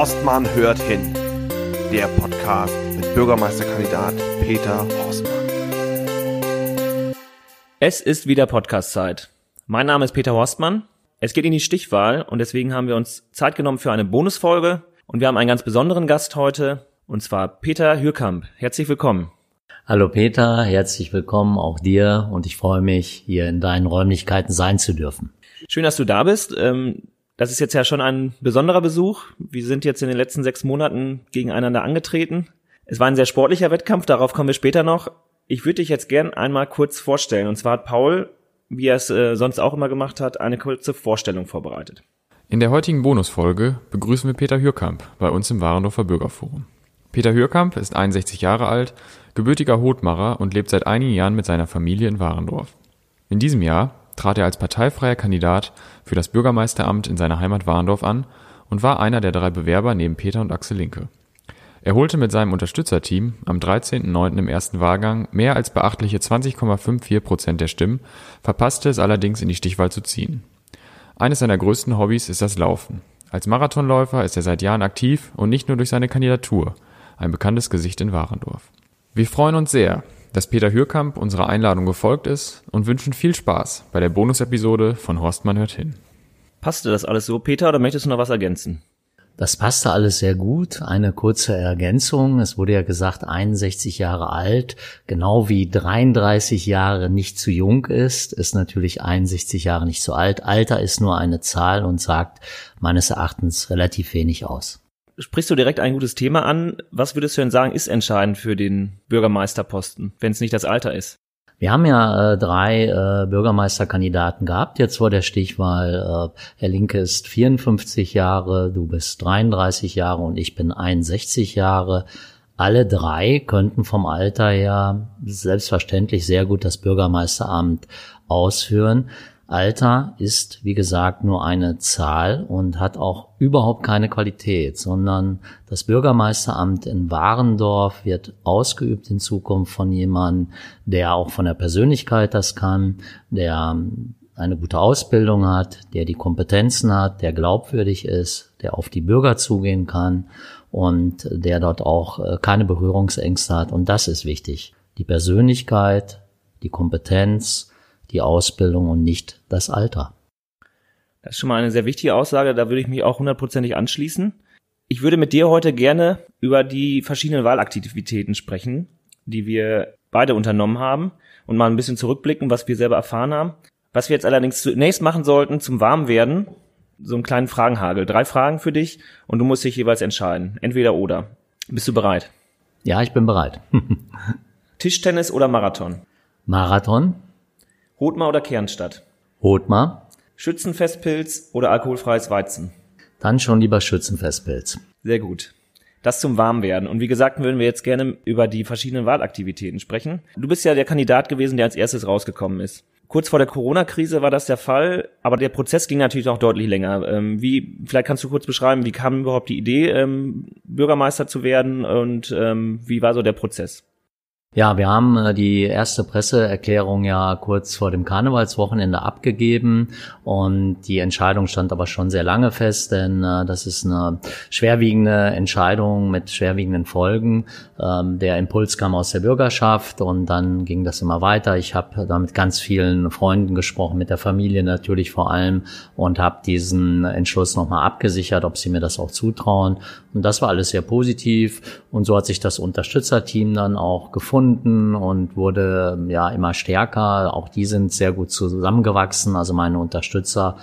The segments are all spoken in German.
Horstmann hört hin. Der Podcast mit Bürgermeisterkandidat Peter Horstmann. Es ist wieder Podcast-Zeit. Mein Name ist Peter Horstmann. Es geht in die Stichwahl und deswegen haben wir uns Zeit genommen für eine Bonusfolge und wir haben einen ganz besonderen Gast heute und zwar Peter Hürkamp. Herzlich willkommen. Hallo Peter, herzlich willkommen auch dir und ich freue mich, hier in deinen Räumlichkeiten sein zu dürfen. Schön, dass du da bist. Ähm, das ist jetzt ja schon ein besonderer Besuch. Wir sind jetzt in den letzten sechs Monaten gegeneinander angetreten. Es war ein sehr sportlicher Wettkampf, darauf kommen wir später noch. Ich würde dich jetzt gern einmal kurz vorstellen. Und zwar hat Paul, wie er es äh, sonst auch immer gemacht hat, eine kurze Vorstellung vorbereitet. In der heutigen Bonusfolge begrüßen wir Peter Hürkamp bei uns im Warendorfer Bürgerforum. Peter Hürkamp ist 61 Jahre alt, gebürtiger Hotmacher und lebt seit einigen Jahren mit seiner Familie in Warendorf. In diesem Jahr trat er als parteifreier Kandidat für das Bürgermeisteramt in seiner Heimat Warendorf an und war einer der drei Bewerber neben Peter und Axel Linke. Er holte mit seinem Unterstützerteam am 13.09. im ersten Wahlgang mehr als beachtliche 20,54 Prozent der Stimmen, verpasste es allerdings in die Stichwahl zu ziehen. Eines seiner größten Hobbys ist das Laufen. Als Marathonläufer ist er seit Jahren aktiv und nicht nur durch seine Kandidatur, ein bekanntes Gesicht in Warendorf. Wir freuen uns sehr, dass Peter Hürkamp unserer Einladung gefolgt ist und wünschen viel Spaß bei der Bonusepisode von Horstmann hört hin. Passte das alles so, Peter, oder möchtest du noch was ergänzen? Das passte alles sehr gut. Eine kurze Ergänzung. Es wurde ja gesagt, 61 Jahre alt, genau wie 33 Jahre nicht zu jung ist, ist natürlich 61 Jahre nicht zu alt. Alter ist nur eine Zahl und sagt meines Erachtens relativ wenig aus sprichst du direkt ein gutes Thema an. Was würdest du denn sagen, ist entscheidend für den Bürgermeisterposten, wenn es nicht das Alter ist? Wir haben ja äh, drei äh, Bürgermeisterkandidaten gehabt jetzt vor der Stichwahl. Äh, Herr Linke ist 54 Jahre, du bist 33 Jahre und ich bin 61 Jahre. Alle drei könnten vom Alter her selbstverständlich sehr gut das Bürgermeisteramt ausführen. Alter ist, wie gesagt, nur eine Zahl und hat auch überhaupt keine Qualität, sondern das Bürgermeisteramt in Warendorf wird ausgeübt in Zukunft von jemandem, der auch von der Persönlichkeit das kann, der eine gute Ausbildung hat, der die Kompetenzen hat, der glaubwürdig ist, der auf die Bürger zugehen kann und der dort auch äh, keine Berührungsängste hat. Und das ist wichtig. Die Persönlichkeit, die Kompetenz, die Ausbildung und nicht das Alter. Das ist schon mal eine sehr wichtige Aussage, da würde ich mich auch hundertprozentig anschließen. Ich würde mit dir heute gerne über die verschiedenen Wahlaktivitäten sprechen, die wir beide unternommen haben und mal ein bisschen zurückblicken, was wir selber erfahren haben. Was wir jetzt allerdings zunächst machen sollten zum Warmwerden, so einen kleinen Fragenhagel. Drei Fragen für dich und du musst dich jeweils entscheiden. Entweder oder. Bist du bereit? Ja, ich bin bereit. Tischtennis oder Marathon? Marathon. Hotmar oder Kernstadt? Hotmar. Schützenfestpilz oder alkoholfreies Weizen? Dann schon lieber Schützenfestpilz. Sehr gut. Das zum Warmwerden. Und wie gesagt, würden wir jetzt gerne über die verschiedenen Wahlaktivitäten sprechen. Du bist ja der Kandidat gewesen, der als erstes rausgekommen ist. Kurz vor der Corona-Krise war das der Fall, aber der Prozess ging natürlich auch deutlich länger. Ähm, wie, vielleicht kannst du kurz beschreiben, wie kam überhaupt die Idee, ähm, Bürgermeister zu werden und ähm, wie war so der Prozess? Ja, wir haben äh, die erste Presseerklärung ja kurz vor dem Karnevalswochenende abgegeben und die Entscheidung stand aber schon sehr lange fest, denn äh, das ist eine schwerwiegende Entscheidung mit schwerwiegenden Folgen. Ähm, der Impuls kam aus der Bürgerschaft und dann ging das immer weiter. Ich habe da mit ganz vielen Freunden gesprochen, mit der Familie natürlich vor allem und habe diesen Entschluss nochmal abgesichert, ob sie mir das auch zutrauen. Und das war alles sehr positiv und so hat sich das Unterstützerteam dann auch gefunden gefunden und wurde ja immer stärker. Auch die sind sehr gut zusammengewachsen, also meine Unterstützer.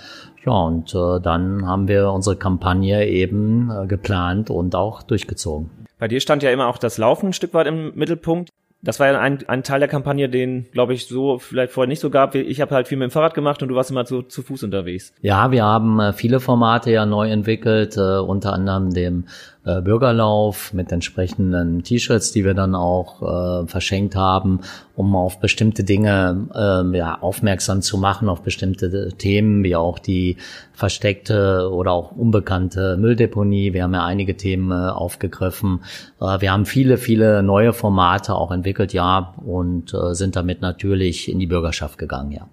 Ja, und äh, dann haben wir unsere Kampagne eben äh, geplant und auch durchgezogen. Bei dir stand ja immer auch das Laufen ein Stück weit im Mittelpunkt. Das war ja ein, ein Teil der Kampagne, den, glaube ich, so vielleicht vorher nicht so gab. Ich habe halt viel mit dem Fahrrad gemacht und du warst immer zu, zu Fuß unterwegs. Ja, wir haben äh, viele Formate ja neu entwickelt, äh, unter anderem dem äh, Bürgerlauf mit entsprechenden T-Shirts, die wir dann auch äh, verschenkt haben, um auf bestimmte Dinge äh, ja, aufmerksam zu machen, auf bestimmte Themen, wie auch die versteckte oder auch unbekannte Mülldeponie. Wir haben ja einige Themen äh, aufgegriffen. Äh, wir haben viele, viele neue Formate auch entwickelt, ja, und äh, sind damit natürlich in die Bürgerschaft gegangen, ja.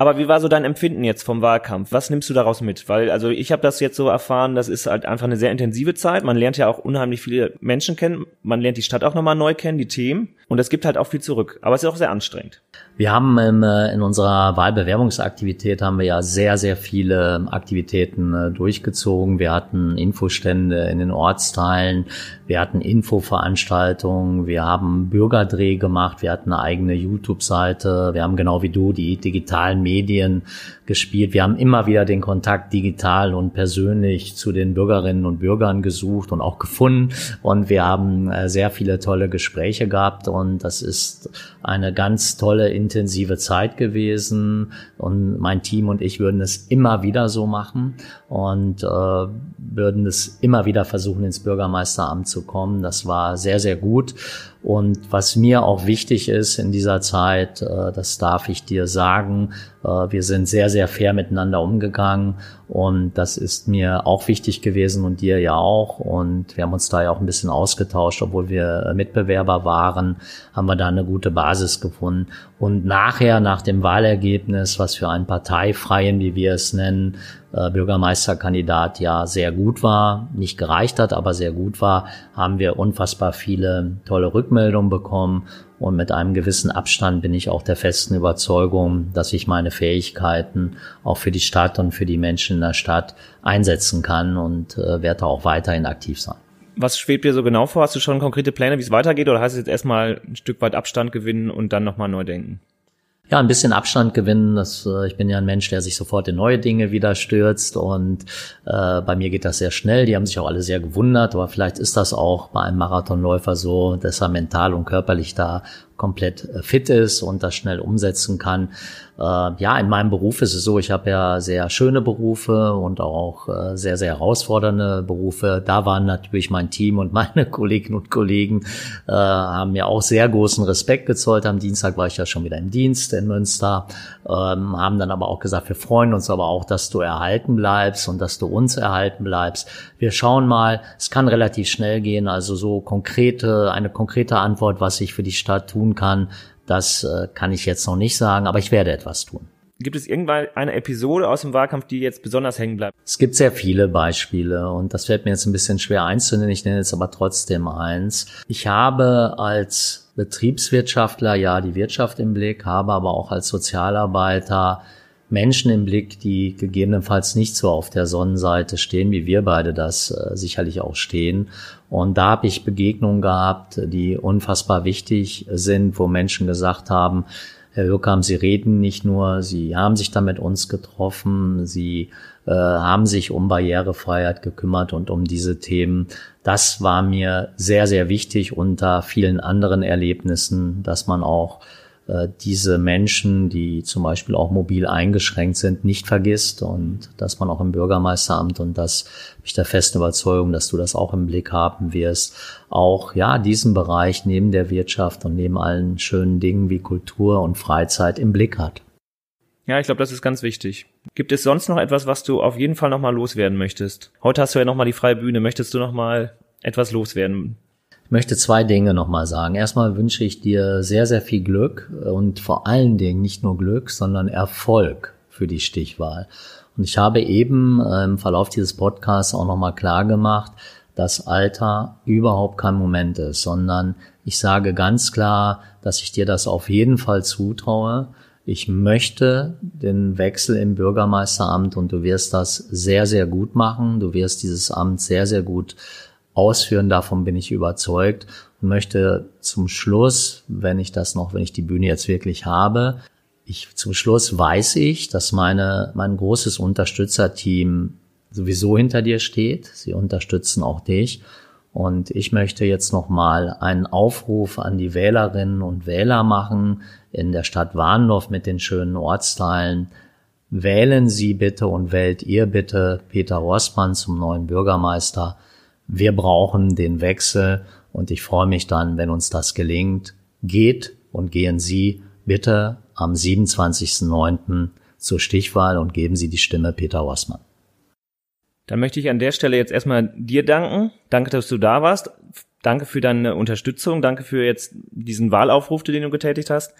Aber wie war so dein Empfinden jetzt vom Wahlkampf? Was nimmst du daraus mit? Weil, also ich habe das jetzt so erfahren, das ist halt einfach eine sehr intensive Zeit. Man lernt ja auch unheimlich viele Menschen kennen. Man lernt die Stadt auch nochmal neu kennen, die Themen. Und es gibt halt auch viel zurück. Aber es ist auch sehr anstrengend. Wir haben ähm, in unserer Wahlbewerbungsaktivität haben wir ja sehr, sehr viele Aktivitäten äh, durchgezogen. Wir hatten Infostände in den Ortsteilen, wir hatten Infoveranstaltungen, wir haben Bürgerdreh gemacht, wir hatten eine eigene YouTube-Seite, wir haben genau wie du die digitalen Medien gespielt. Wir haben immer wieder den Kontakt digital und persönlich zu den Bürgerinnen und Bürgern gesucht und auch gefunden. Und wir haben äh, sehr viele tolle Gespräche gehabt und das ist eine ganz tolle, intensive Zeit gewesen. Und mein Team und ich würden es immer wieder so machen und äh, würden es immer wieder versuchen, ins Bürgermeisteramt zu kommen. Das war sehr, sehr gut. Und was mir auch wichtig ist in dieser Zeit, äh, das darf ich dir sagen, äh, wir sind sehr, sehr fair miteinander umgegangen und das ist mir auch wichtig gewesen und dir ja auch. Und wir haben uns da ja auch ein bisschen ausgetauscht, obwohl wir Mitbewerber waren, haben wir da eine gute Basis gefunden. Und nachher, nach dem Wahlergebnis, was für einen Parteifreien, wie wir es nennen, äh, Bürgermeisterkandidat ja sehr gut war, nicht gereicht hat, aber sehr gut war, haben wir unfassbar viele tolle Rückmeldungen bekommen. Und mit einem gewissen Abstand bin ich auch der festen Überzeugung, dass ich meine Fähigkeiten auch für die Stadt und für die Menschen in der Stadt einsetzen kann und äh, werde auch weiterhin aktiv sein. Was schwebt dir so genau vor? Hast du schon konkrete Pläne, wie es weitergeht, oder heißt es jetzt erstmal ein Stück weit Abstand gewinnen und dann nochmal neu denken? Ja, ein bisschen Abstand gewinnen. Das, äh, ich bin ja ein Mensch, der sich sofort in neue Dinge wieder stürzt und äh, bei mir geht das sehr schnell. Die haben sich auch alle sehr gewundert, aber vielleicht ist das auch bei einem Marathonläufer so, dass er mental und körperlich da komplett äh, fit ist und das schnell umsetzen kann. Äh, ja, in meinem Beruf ist es so, ich habe ja sehr schöne Berufe und auch äh, sehr, sehr herausfordernde Berufe. Da waren natürlich mein Team und meine Kolleginnen und Kollegen äh, haben mir auch sehr großen Respekt gezollt. Am Dienstag war ich ja schon wieder im Dienst in Münster, ähm, haben dann aber auch gesagt, wir freuen uns aber auch, dass du erhalten bleibst und dass du uns erhalten bleibst. Wir schauen mal, es kann relativ schnell gehen, also so konkrete, eine konkrete Antwort, was ich für die Stadt tun kann, das äh, kann ich jetzt noch nicht sagen, aber ich werde etwas tun. Gibt es irgendwann eine Episode aus dem Wahlkampf, die jetzt besonders hängen bleibt? Es gibt sehr viele Beispiele und das fällt mir jetzt ein bisschen schwer einzunehmen. Ich nenne jetzt aber trotzdem eins. Ich habe als Betriebswirtschaftler ja die Wirtschaft im Blick, habe aber auch als Sozialarbeiter Menschen im Blick, die gegebenenfalls nicht so auf der Sonnenseite stehen, wie wir beide das äh, sicherlich auch stehen. Und da habe ich Begegnungen gehabt, die unfassbar wichtig sind, wo Menschen gesagt haben, Herr Wirkam, Sie reden nicht nur, Sie haben sich da mit uns getroffen, Sie äh, haben sich um Barrierefreiheit gekümmert und um diese Themen. Das war mir sehr, sehr wichtig unter vielen anderen Erlebnissen, dass man auch diese Menschen, die zum Beispiel auch mobil eingeschränkt sind, nicht vergisst und dass man auch im Bürgermeisteramt und das bin ich der festen Überzeugung, dass du das auch im Blick haben wirst, auch ja diesen Bereich neben der Wirtschaft und neben allen schönen Dingen wie Kultur und Freizeit im Blick hat. Ja, ich glaube, das ist ganz wichtig. Gibt es sonst noch etwas, was du auf jeden Fall nochmal loswerden möchtest? Heute hast du ja nochmal die freie Bühne. Möchtest du nochmal etwas loswerden? Ich möchte zwei Dinge nochmal sagen. Erstmal wünsche ich dir sehr, sehr viel Glück und vor allen Dingen nicht nur Glück, sondern Erfolg für die Stichwahl. Und ich habe eben äh, im Verlauf dieses Podcasts auch nochmal klar gemacht, dass Alter überhaupt kein Moment ist, sondern ich sage ganz klar, dass ich dir das auf jeden Fall zutraue. Ich möchte den Wechsel im Bürgermeisteramt und du wirst das sehr, sehr gut machen. Du wirst dieses Amt sehr, sehr gut ausführen. Davon bin ich überzeugt und möchte zum Schluss, wenn ich das noch, wenn ich die Bühne jetzt wirklich habe, ich zum Schluss weiß ich, dass meine, mein großes Unterstützerteam sowieso hinter dir steht. Sie unterstützen auch dich. Und ich möchte jetzt nochmal einen Aufruf an die Wählerinnen und Wähler machen in der Stadt Warndorf mit den schönen Ortsteilen. Wählen Sie bitte und wählt ihr bitte Peter Rossmann zum neuen Bürgermeister. Wir brauchen den Wechsel und ich freue mich dann, wenn uns das gelingt. Geht und gehen Sie bitte am 27.09. zur Stichwahl und geben Sie die Stimme Peter Rossmann. Dann möchte ich an der Stelle jetzt erstmal dir danken. Danke, dass du da warst. Danke für deine Unterstützung. Danke für jetzt diesen Wahlaufruf, den du getätigt hast.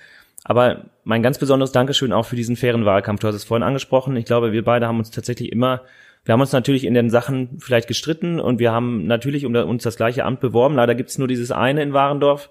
Aber mein ganz besonderes Dankeschön auch für diesen fairen Wahlkampf. Du hast es vorhin angesprochen. Ich glaube, wir beide haben uns tatsächlich immer wir haben uns natürlich in den Sachen vielleicht gestritten und wir haben natürlich um uns das gleiche Amt beworben. Leider gibt es nur dieses eine in Warendorf.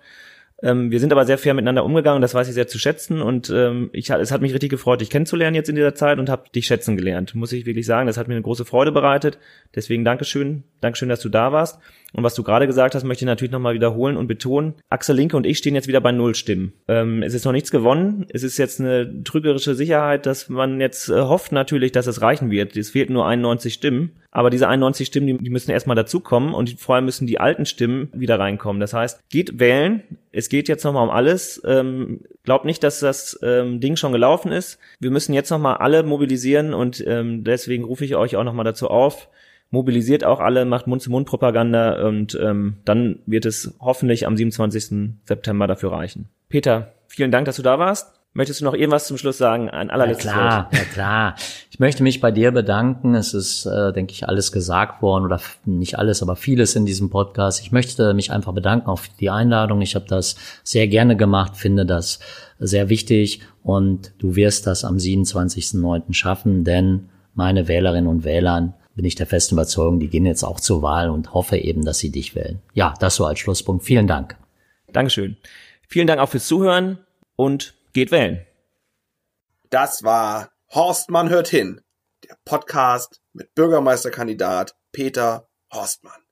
Ähm, wir sind aber sehr fair miteinander umgegangen, das weiß ich sehr zu schätzen und ähm, ich, es hat mich richtig gefreut, dich kennenzulernen jetzt in dieser Zeit und habe dich schätzen gelernt, muss ich wirklich sagen. Das hat mir eine große Freude bereitet. Deswegen Dankeschön, Dankeschön, dass du da warst. Und was du gerade gesagt hast, möchte ich natürlich nochmal wiederholen und betonen. Axel Linke und ich stehen jetzt wieder bei Null Stimmen. Ähm, es ist noch nichts gewonnen. Es ist jetzt eine trügerische Sicherheit, dass man jetzt äh, hofft natürlich, dass es reichen wird. Es fehlt nur 91 Stimmen. Aber diese 91 Stimmen, die, müssen erstmal dazukommen und vorher müssen die alten Stimmen wieder reinkommen. Das heißt, geht wählen. Es geht jetzt nochmal um alles. Ähm, glaubt nicht, dass das ähm, Ding schon gelaufen ist. Wir müssen jetzt nochmal alle mobilisieren und ähm, deswegen rufe ich euch auch nochmal dazu auf, mobilisiert auch alle, macht Mund-zu-Mund-Propaganda und ähm, dann wird es hoffentlich am 27. September dafür reichen. Peter, vielen Dank, dass du da warst. Möchtest du noch irgendwas zum Schluss sagen? Ein allerletztes ja, klar, Wort. Ja klar, Ich möchte mich bei dir bedanken. Es ist, äh, denke ich, alles gesagt worden oder nicht alles, aber vieles in diesem Podcast. Ich möchte mich einfach bedanken auf die Einladung. Ich habe das sehr gerne gemacht, finde das sehr wichtig und du wirst das am 27.09. schaffen, denn meine Wählerinnen und Wählern bin ich der festen Überzeugung, die gehen jetzt auch zur Wahl und hoffe eben, dass sie dich wählen. Ja, das so als Schlusspunkt. Vielen Dank. Dankeschön. Vielen Dank auch fürs Zuhören und geht wählen. Das war Horstmann hört hin, der Podcast mit Bürgermeisterkandidat Peter Horstmann.